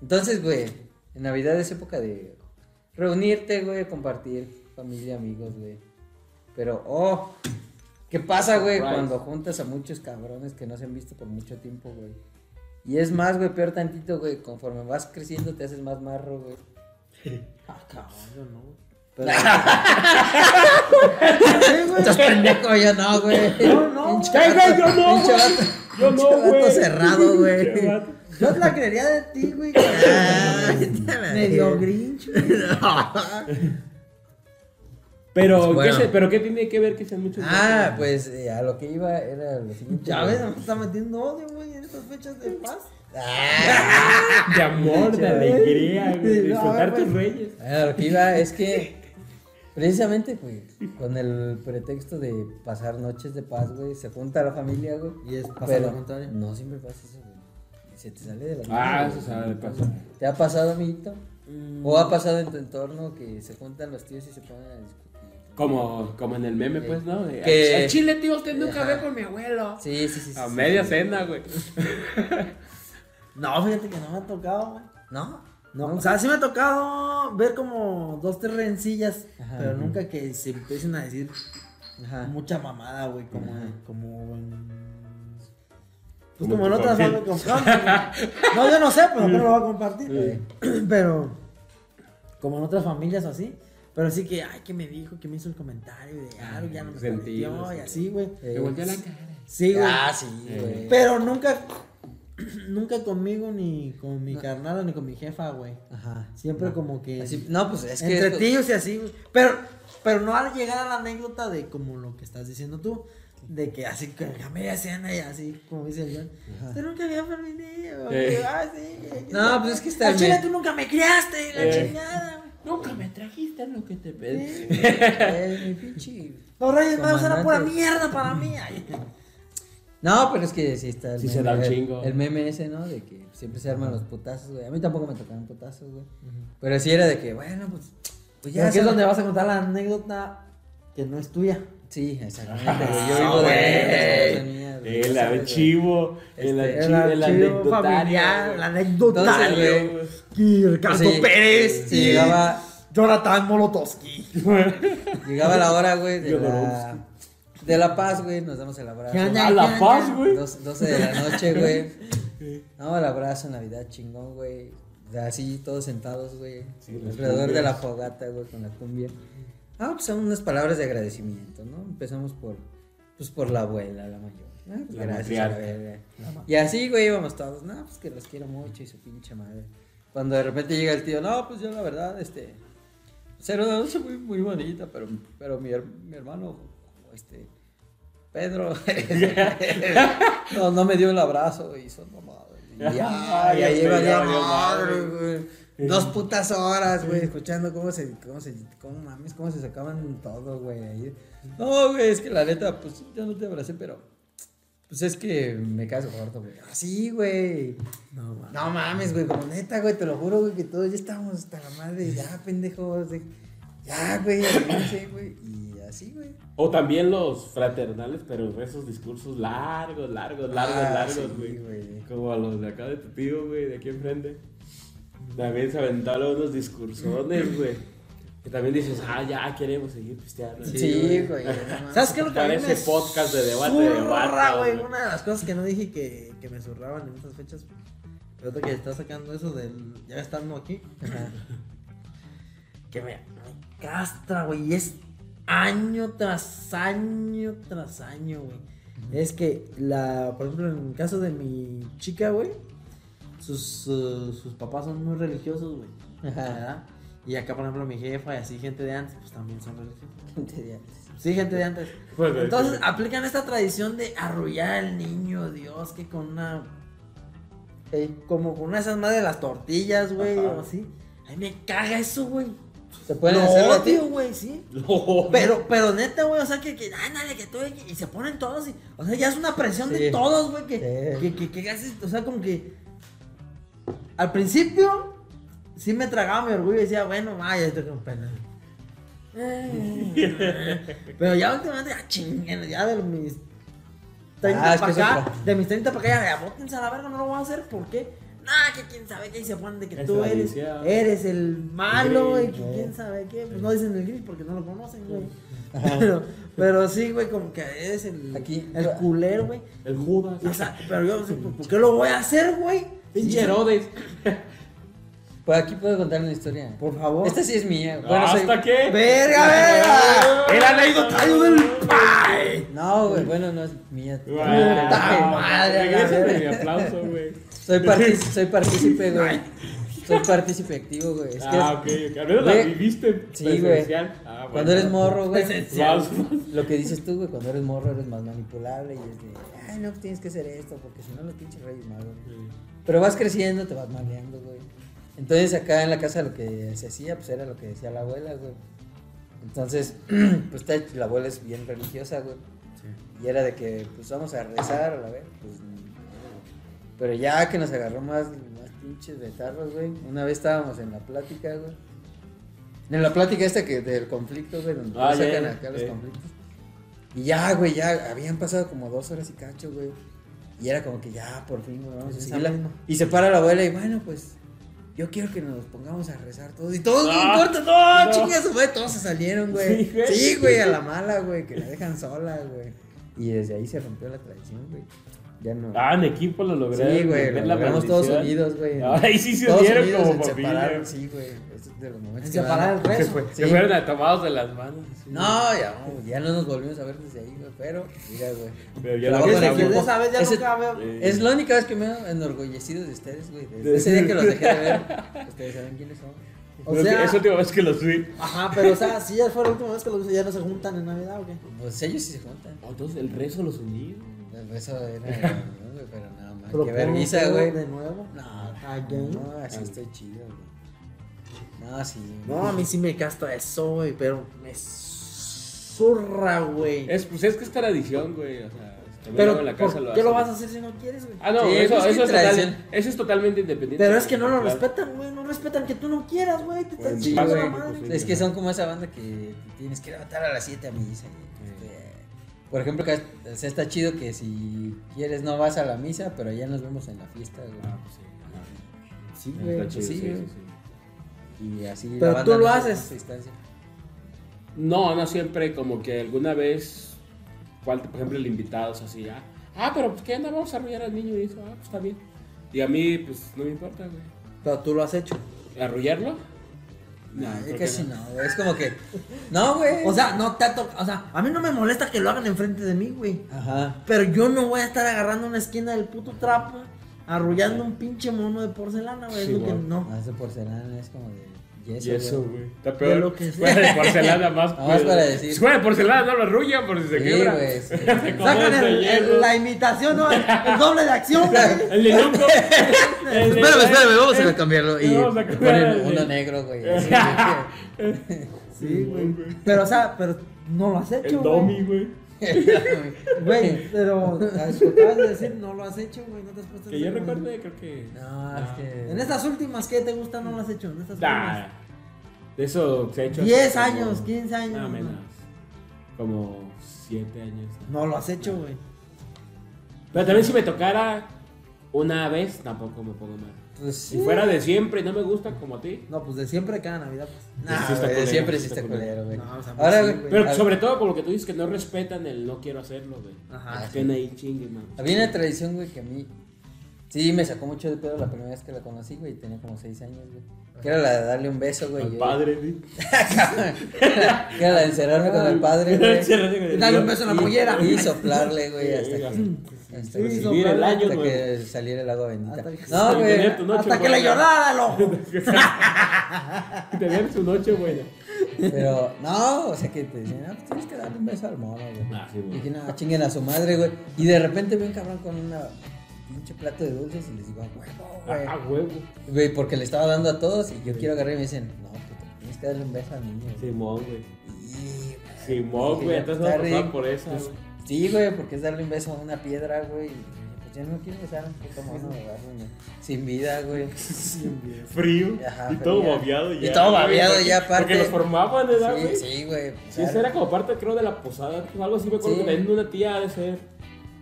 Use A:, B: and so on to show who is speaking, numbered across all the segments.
A: Entonces, güey, en Navidad es época de reunirte, güey, compartir familia, amigos, güey. Pero, oh, ¿qué pasa, güey, cuando juntas a muchos cabrones que no se han visto por mucho tiempo, güey? Y es más, güey, peor tantito, güey, conforme vas creciendo te haces más marro, güey.
B: Ah, cabrón, yo no, güey.
A: Pero... Estás pendejo, yo no, güey.
B: No, no.
A: Pinche
C: yo no, güey. Yo no, güey.
A: cerrado, güey.
B: Yo la creería de ti, güey.
A: Ah,
B: Medio grinch, güey.
C: Pero,
A: Bueno.
C: ¿qué se- ¿pero qué tiene que ver que sean muchos?
A: Ah, pues eh, a lo que iba era lo siguiente.
B: Ya ves, me está metiendo odio, güey, en estas fechas de paz.
A: Ah,
C: De amor, de alegría, güey. De disfrutar tus reyes.
A: a lo que iba es que precisamente, güey, con el pretexto de pasar noches de paz, güey, se junta la familia, güey.
B: Y es pasa
A: pero
B: lo contrario.
A: No siempre pasa eso, Se te sale de la
C: Ah,
A: mano,
C: eso
A: güey.
C: sabe, pasa.
A: ¿Te ha pasado, amiguito?
B: Mm.
A: ¿O ha pasado en tu entorno que se juntan los tíos y se ponen a discutir?
C: Como, como en el meme, pues, ¿no? De,
A: Que-
C: "Al chile, tío, usted nunca
A: Ajá.
C: ve con mi abuelo.
A: Sí, sí, sí. sí,
C: A
A: sí,
C: media
A: sí.
C: cena, güey.
B: No, fíjate que no me ha tocado, güey.
A: ¿No?
B: No, o sea, sí me ha tocado ver como dos, tres rencillas,
A: Ajá.
B: pero nunca que se empiecen a decir
A: Ajá.
B: mucha mamada, güey, como, como en... Pues
C: Como familia.
B: familias. No, yo no sé, pero no lo voy a compartir. Pero, como en otras familias o así. Pero sí que, ay, que me dijo, que me hizo el comentario de algo, ya no me
C: Sentido,
B: y
C: sí.
B: así, güey.
C: Me volteó la cara.
B: Sí, güey.
A: Ah, sí, güey.
B: Pero nunca, nunca conmigo, ni con mi carnal, ni con mi jefa, güey.
A: Ajá.
B: Siempre como que...
A: Así- no, pues es que.
B: entre tíos y así, güey. Pero, pero no al llegar a la anécdota de como lo que estás diciendo tú. De que así que a media cena y así, como dice el John. Usted nunca había permitido.
C: Eh.
B: Ah, sí.
A: No, pues es que está
B: chile
A: bien.
B: tú nunca me criaste, la
C: Eh.
B: chingada.
C: Nunca me trajiste lo que te pedí.
A: Eh, mi pinche.
B: Los Reyes Magos eran pura mierda para mí. Ay.
A: No, pero es que sí está el
C: Sí
A: meme.
C: se da un
A: el-
C: chingo.
A: El meme ese, ¿no? De que siempre se arman los putazos, güey. A mí tampoco me tocaron putazos, güey. Pero sí era de que, bueno, pues. Pues
B: Ya aquí es donde vas a contar la anécdota que no es tuya.
A: Sí, exactamente. güey. Yo
C: Ah,
A: vivo de
C: El archivo, el archivo, el anecdotario.
B: familiar,
C: güey.
B: el anecdotario.
A: Entonces.
B: Y Ricardo
A: Sí,
B: Pérez.
A: sí,
B: y
A: llegaba,
B: Jonathan Molotowski.
A: llegaba la hora, güey, de la, de la paz, güey. Nos damos el abrazo.
C: A la paz, güey.
A: Dos- 12 de la noche, güey. No, el abrazo, Navidad chingón, güey. Así, todos sentados, güey.
C: Sí,
A: alrededor de la fogata, güey, con la cumbia. Ah, pues son unas palabras de agradecimiento, ¿no? Empezamos por, pues por la abuela, la mayor. Ah, pues
C: La
A: gracias, a la. Y así, güey, íbamos todos. No, pues que los quiero mucho y su pinche madre. Cuando de repente llega el tío, no, pues yo la verdad, este. Ser una noche muy, muy bonita, pero, pero mi, her- mi hermano, este. Pedro, no, no me dio el abrazo y son mamadas. Ya,
C: ya
A: madre,
C: madre.
A: Dos putas horas, güey, escuchando cómo se, cómo se, cómo mames, cómo se sacaban todo, güey. No, güey, es que la neta, pues yo no te abracé, pero, pues es que me caes gordo, güey. Así, güey.
B: No, man.
A: No mames, güey, como neta, güey, te lo juro, güey, que todos ya estábamos hasta la madre, ya, pendejos, de- ya, güey, güey, y así, güey.
C: O también los fraternales, pero esos discursos largos, largos, largos,
A: Ah,
C: largos,
A: sí,
C: güey.
A: güey.
C: Como a los de acá de tu tío, güey, de aquí enfrente. También se aventaron unos discursones, güey. Que también dices, ah, ya queremos seguir pisteando.
A: Sí, güey.
B: ¿Sabes qué es lo que
C: Parece
B: me
C: podcast de debate de
B: zurra,
C: vatos,
B: güey?
C: güey.
B: Una de las cosas que no dije que, que me zurraban en estas fechas. Pero que está sacando eso del. Ya estando aquí.
A: Ajá.
B: Que me, me castra, güey. Y es año tras año tras año, güey. Es que, la, por ejemplo, en el caso de mi chica, güey, sus, uh, sus papás son muy religiosos, güey.
A: Ajá.
B: ¿verdad? Y acá, por ejemplo, mi jefa y así, gente de antes, pues también son religiosos.
A: Gente de antes.
B: Sí, gente de antes.
C: Pues,
B: Entonces aplican esta tradición de arrullar al niño, Dios, que con una. eh, como con una de esas madres de las tortillas, güey, o así. Ay, me caga eso, güey.
A: ¿Se pueden a ti?
B: odio, güey, sí.
C: No.
B: Pero, pero neta, güey, o sea, que, que, ándale, que tú, y se ponen todos, y, o sea, ya es una presión de todos, güey, que,
A: Sí.
B: que, que, que haces, o sea, como que, al principio, sí me tragaba mi orgullo y decía, bueno, vaya, estoy con pena. Pero ya últimamente, ya chinguen, ya de mis 30
A: Ah,
B: para acá, de mis 30 para acá, ya, ya bótense a la verga, no lo voy a hacer, ¿por qué? nah, que quién sabe qué, y se ponen de que
C: Es
B: tú eres, el malo,
C: El
B: y que quién sabe qué. Pues no dicen el gris porque no lo conocen, güey. Pero, pero sí, güey, como que eres el,
A: Aquí-
B: el culero, güey.
C: El Judas.
B: O sea, pero yo, ¿por por qué lo voy a hacer, güey?
C: Pinche Herodes.
A: Pues aquí puedo contar una historia.
B: Por favor.
A: Esta sí es mía. Bueno,
C: ¿Hasta
A: soy-
C: qué?
B: ¡Verga, verga! ¡Era anecdotario del pai!
A: No, güey, bueno, no es mía.
B: Puta madre,
C: Regrésame mi aplauso, güey.
A: Soy, partic- soy partícipe, güey. Soy partícipe activo, güey. Es que
C: ah, ok, ok. Al menos la viviste
A: Sí, güey.
C: Ah, bueno.
A: cuando eres morro, güey. Lo que dices tú, güey, cuando eres morro eres más manipulable y es de, ay, no, pues tienes que hacer esto, porque si no los pinches reyes magos. güey". Pero vas creciendo, te vas maleando, güey. Entonces acá en la casa lo que se hacía, pues era lo que decía la abuela, güey. Entonces, pues la abuela es bien religiosa, güey. Y era de que, pues vamos a rezar, a la vez. Pues, pero ya que nos agarró más, más pinches betarros, güey. Una vez estábamos en la plática, güey. En la plática esta que del conflicto, güey, donde
C: Ah,
A: sacan acá los conflictos. Y ya, güey, ya habían pasado como dos horas y cacho, güey. Y era como que ya, por fin, güey, vamos a seguirla. Y se para la abuela y bueno, pues yo quiero que nos pongamos a rezar todos. Y todos,
C: Ah,
A: no importa, no,
C: no.
A: chingas, güey, todos se salieron, güey.
C: Sí, güey.
A: Sí, güey, a la mala, güey, que la dejan sola, güey. Y desde ahí se rompió la tradición, güey. Ya no.
C: Ah, en equipo lo logré.
A: sí, güey, lo logramos todos unidos, güey.
C: Ah, Ahí sí se
A: Todos
C: unieron como familia.
A: separar, Sí, güey. Es de los momentos
B: En
A: que
B: separar
A: van-
B: el rezo.
C: Fue-
A: Sí.
C: fueron a- tomados de las manos.
A: No, ya, no, ya no nos volvimos a ver desde ahí, güey. Pero, mira, güey.
C: Pero ya lo
B: que esa vez ya
A: Ese-
B: nunca veo.
C: Eh,
A: Es la única vez que me he enorgullecido de ustedes, güey. Desde ese día que los dejé de ver, ustedes saben quiénes son.
B: O sea-
C: es la última vez que los vi.
B: Ajá, pero o sea, si ya fue la última vez que los ya no se juntan en Navidad o qué.
A: Pues ellos sí se juntan.
C: Oh, entonces el rezo los unió.
A: Eso era, güey, pero nada más.
B: Pero
A: Qué
B: ¿cómo
A: vergüenza, güey.
B: De nuevo.
A: No,
B: Again.
A: no, así estoy chido, güey. No, sí.
B: No, a mí sí me casta eso, güey, pero me zurra, güey.
C: Es, pues es que es tradición, güey. O sea,
B: Pero,
C: en la casa
B: ¿por
C: lo
B: qué lo vas a hacer si no quieres, güey?
C: Ah, no,
A: Sí,
C: eso, eso, es total- eso es totalmente independiente.
B: Pero es que no lo
C: Claro.
B: respetan, güey. No respetan que tú no quieras, güey. Te están
C: Pues,
A: Sí,
B: chingando
A: güey.
B: la madre.
C: pues,
A: Es que son como esa banda que te tienes que levantar a las 7 a misa. y, este, por ejemplo, que o sea, está chido que si quieres no vas a la misa, pero ya nos vemos en la fiesta, güey.
C: Ah, pues sí. ajá.
A: Sí,
C: Está
A: güey,
C: chido,
A: pues sí,
C: sí,
A: güey.
C: sí, sí.
A: Y así
B: Pero
A: la
B: tú lo
A: no
B: haces.
A: no.
C: No, no siempre, como que alguna vez, cual, por ejemplo, el invitado es así, ah, ah, pero pues que anda, vamos a arrullar al niño y eso, ah, pues está bien. Y a mí, pues no me importa, güey.
B: Pero tú lo has hecho.
C: ¿Arrullarlo?
A: No, es
C: que
A: que sí, no, güey. Es como que. No, güey.
B: O sea, no te ha tocado. O sea, a mí no me molesta que lo hagan enfrente de mí, güey.
A: Ajá.
B: Pero yo no voy a estar agarrando una esquina del puto trapo, arrullando un pinche mono de porcelana, güey. es
C: Sí,
B: lo que no.
A: No, es de porcelana, es como de yeso.
C: Y eso,
A: güey.
C: güey. Está
B: De
C: peor.
B: lo que sea.
C: Fuera de porcelana más.
A: Nada más para decir.
C: Si fuera de porcelana, no lo arrullan por si se
A: Sí,
C: quebra.
A: güey. sí.
B: Sacan
C: de
B: el- el- la imitación, ¿no? El, el doble de acción, güey.
C: El de de-
A: Espérame, espérame, vamos a cambiarlo. Y
C: Vamos a
A: ponen
C: el-
A: uno negro, güey.
B: Sí, güey. Pero, o sea, pero no lo has hecho,
C: El
B: güey.
C: Domi, güey.
B: Güey, pero acabas de decir, no lo has hecho, güey. No te has puesto
C: Que yo recuerde, creo que.
A: No, es que.
B: En estas últimas, ¿qué te gusta? No lo has hecho. En estas
C: Nah,
B: últimas.
C: de eso se ha hecho.
B: 10
C: hace como-
B: años, 15 años.
C: No,
B: ¿no?
C: menos. Como 7 años. ¿no?
B: No lo has hecho, güey.
C: Pero también si me tocara una vez, tampoco me pongo mal.
A: Pues
C: Si fuera de siempre y no me gusta como a ti.
B: No, pues de siempre cada Navidad, pues.
A: Nah,
C: Sí está
A: güey,
C: culero,
A: siempre
C: sí
A: sí
C: está culero.
A: güey.
B: No, o sea,
A: Ahora,
B: sí,
A: güey.
B: güey.
C: Pero sobre todo por lo que tú dices que no respetan el no quiero hacerlo, güey.
B: Ajá.
C: Estén ahí chingue, man.
A: Había una tradición, güey, que a mí. Sí, me sacó mucho de pedo la primera vez que la conocí, güey. Tenía como 6 años, güey. Que era la de darle un beso, güey.
C: Al
A: yo-
C: padre, güey.
A: Que era la de encerrarme con el padre, güey.
B: Y dale un beso en la mollera.
A: Y soplarle, güey, hasta que. Hasta que,
C: Recibir el año,
A: hasta que saliera el agua bendita.
B: Que-
A: No, güey.
B: Hasta que le llorara el ojo.
C: Tener su noche buena.
A: Pero, no, o sea que te ah, pues tienes que darle un beso al mono, güey.
C: Ah, sí, güey.
A: Y que no, chinguen a su madre, güey. Y de repente ven cabrón con una pinche plato de dulces y les digo, a huevo, güey.
C: Ah, huevo.
A: Güey, porque le estaba dando a todos y yo quiero agarrar y me dicen, no, puto, tienes que darle un beso al niño. güey".
C: Simón, güey.
A: Y,
C: Simón, güey.
A: ya,
C: Entonces a
A: rico.
C: por esa,
A: Pues. Sí, güey, porque es darle un beso a una piedra, güey. Pues yo no quiero besar a un puto mono, güey, Sin vida, güey.
C: Frío.
A: Ajá,
C: y todo babeado ya.
A: Y todo babeado ya, aparte.
C: Porque los formaban, ¿verdad,
A: Sí,
C: güey?
A: sí, güey.
C: Sí, eso era como parte, creo, de la posada. Algo así me acuerdo
A: Sí.
C: que una tía de ser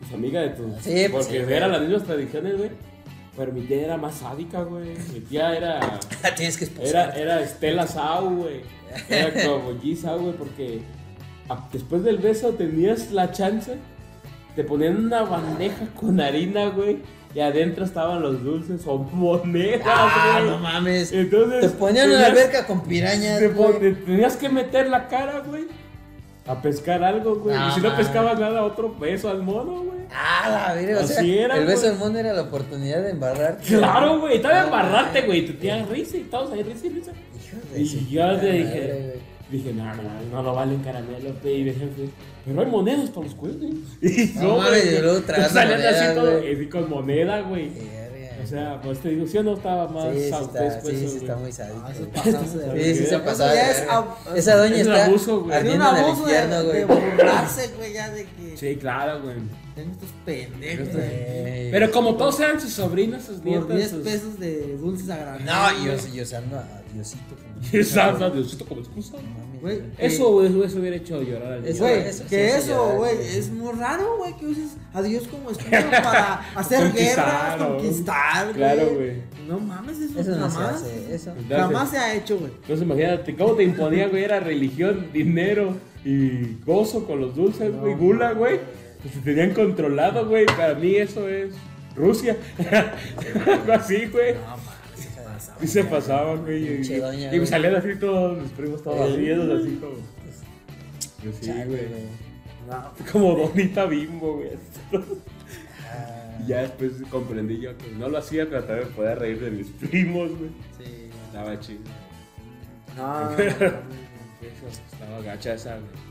C: pues, amiga de tus.
A: Sí, pues,
C: Porque
A: sí,
C: eran las mismas tradiciones, güey. Pero mi tía era más sádica, güey. Mi tía era.
A: Tienes que
C: Era,
A: esposar.
C: era Estela Sau, güey. Era como G Sau, güey, porque después del beso tenías la chance. Te ponían una bandeja con harina, güey. Y adentro estaban los dulces o monedas,
A: Ah,
C: güey.
A: no mames.
C: Entonces.
A: Te ponían en la alberca con pirañas.
C: te
A: güey.
C: tenías que meter la cara, güey. A pescar algo, güey.
A: No
C: y si no
A: mames.
C: pescabas nada, otro beso al mono, güey.
A: Ah, la verga, o sea,
C: era,
A: el beso
C: güey.
A: del mundo era la oportunidad de embarrarte.
C: Claro, güey. Estaba
A: No
C: embarrarte, güey. Te tenías risa y todos ahí risa y risa.
A: Hijo de
C: Y yo te dije,
A: madre,
C: dije, no, no, no lo valen caramelo, pe", y dije, pero hay monedas para los cuernos. Y
A: No luego traes
C: salían así todo, así con moneda, güey.
A: Verga.
C: O sea, pues te digo, ¿sí o no estaba más
A: sí, sí está,
C: pues,
A: sí, sí está
C: güey?
A: muy sádico.
B: Ah,
A: Sí, sí se pasaba.
B: es
A: Esa doña
C: es un
A: está
C: abuso, güey.
B: Es un abuso de, burlarse, güey, ya de que
C: Sí, claro, güey.
B: tengo estos pendejos.
C: Pero como todos eran sus sobrinos, sus
B: Por
C: nietas,
B: 10
C: sus...
B: pesos de dulces a granel.
A: No, yo, yo usando a Diosito. como-
C: Exacto, Diosito como excusa.
A: No mames,
B: Güey,
A: güey.
C: Eso, güey, eso hubiera hecho llorar al
A: Eso,
C: niño.
B: Güey,
A: eso,
B: que eso, güey, es muy raro, güey, que uses a Dios como excusa para hacer guerras, conquistar, güey.
C: Claro, güey.
B: No mames, eso,
A: Eso no se
B: jamás.
A: hace, eso.
B: Jamás se ha hecho, güey.
C: Entonces imagínate, ¿cómo te imponía, güey? Era religión, dinero y gozo con los dulces, güey, gula, güey. Pues te tenían controlado, güey. Para mí eso es Rusia. Algo así, güey.
A: No esa
C: Y se pasaban, güey. Y,
A: doña,
C: y me salían así todos mis primos todos arriedos, así como. Yo sí, güey.
B: No,
C: Como donita bimbo, güey.
A: Ah,
C: ya después comprendí yo que no lo hacía, pero también podía reír de mis primos, güey.
A: sí.
C: Estaba chido.
B: no,
C: Eso, estaba gacha esa, güey.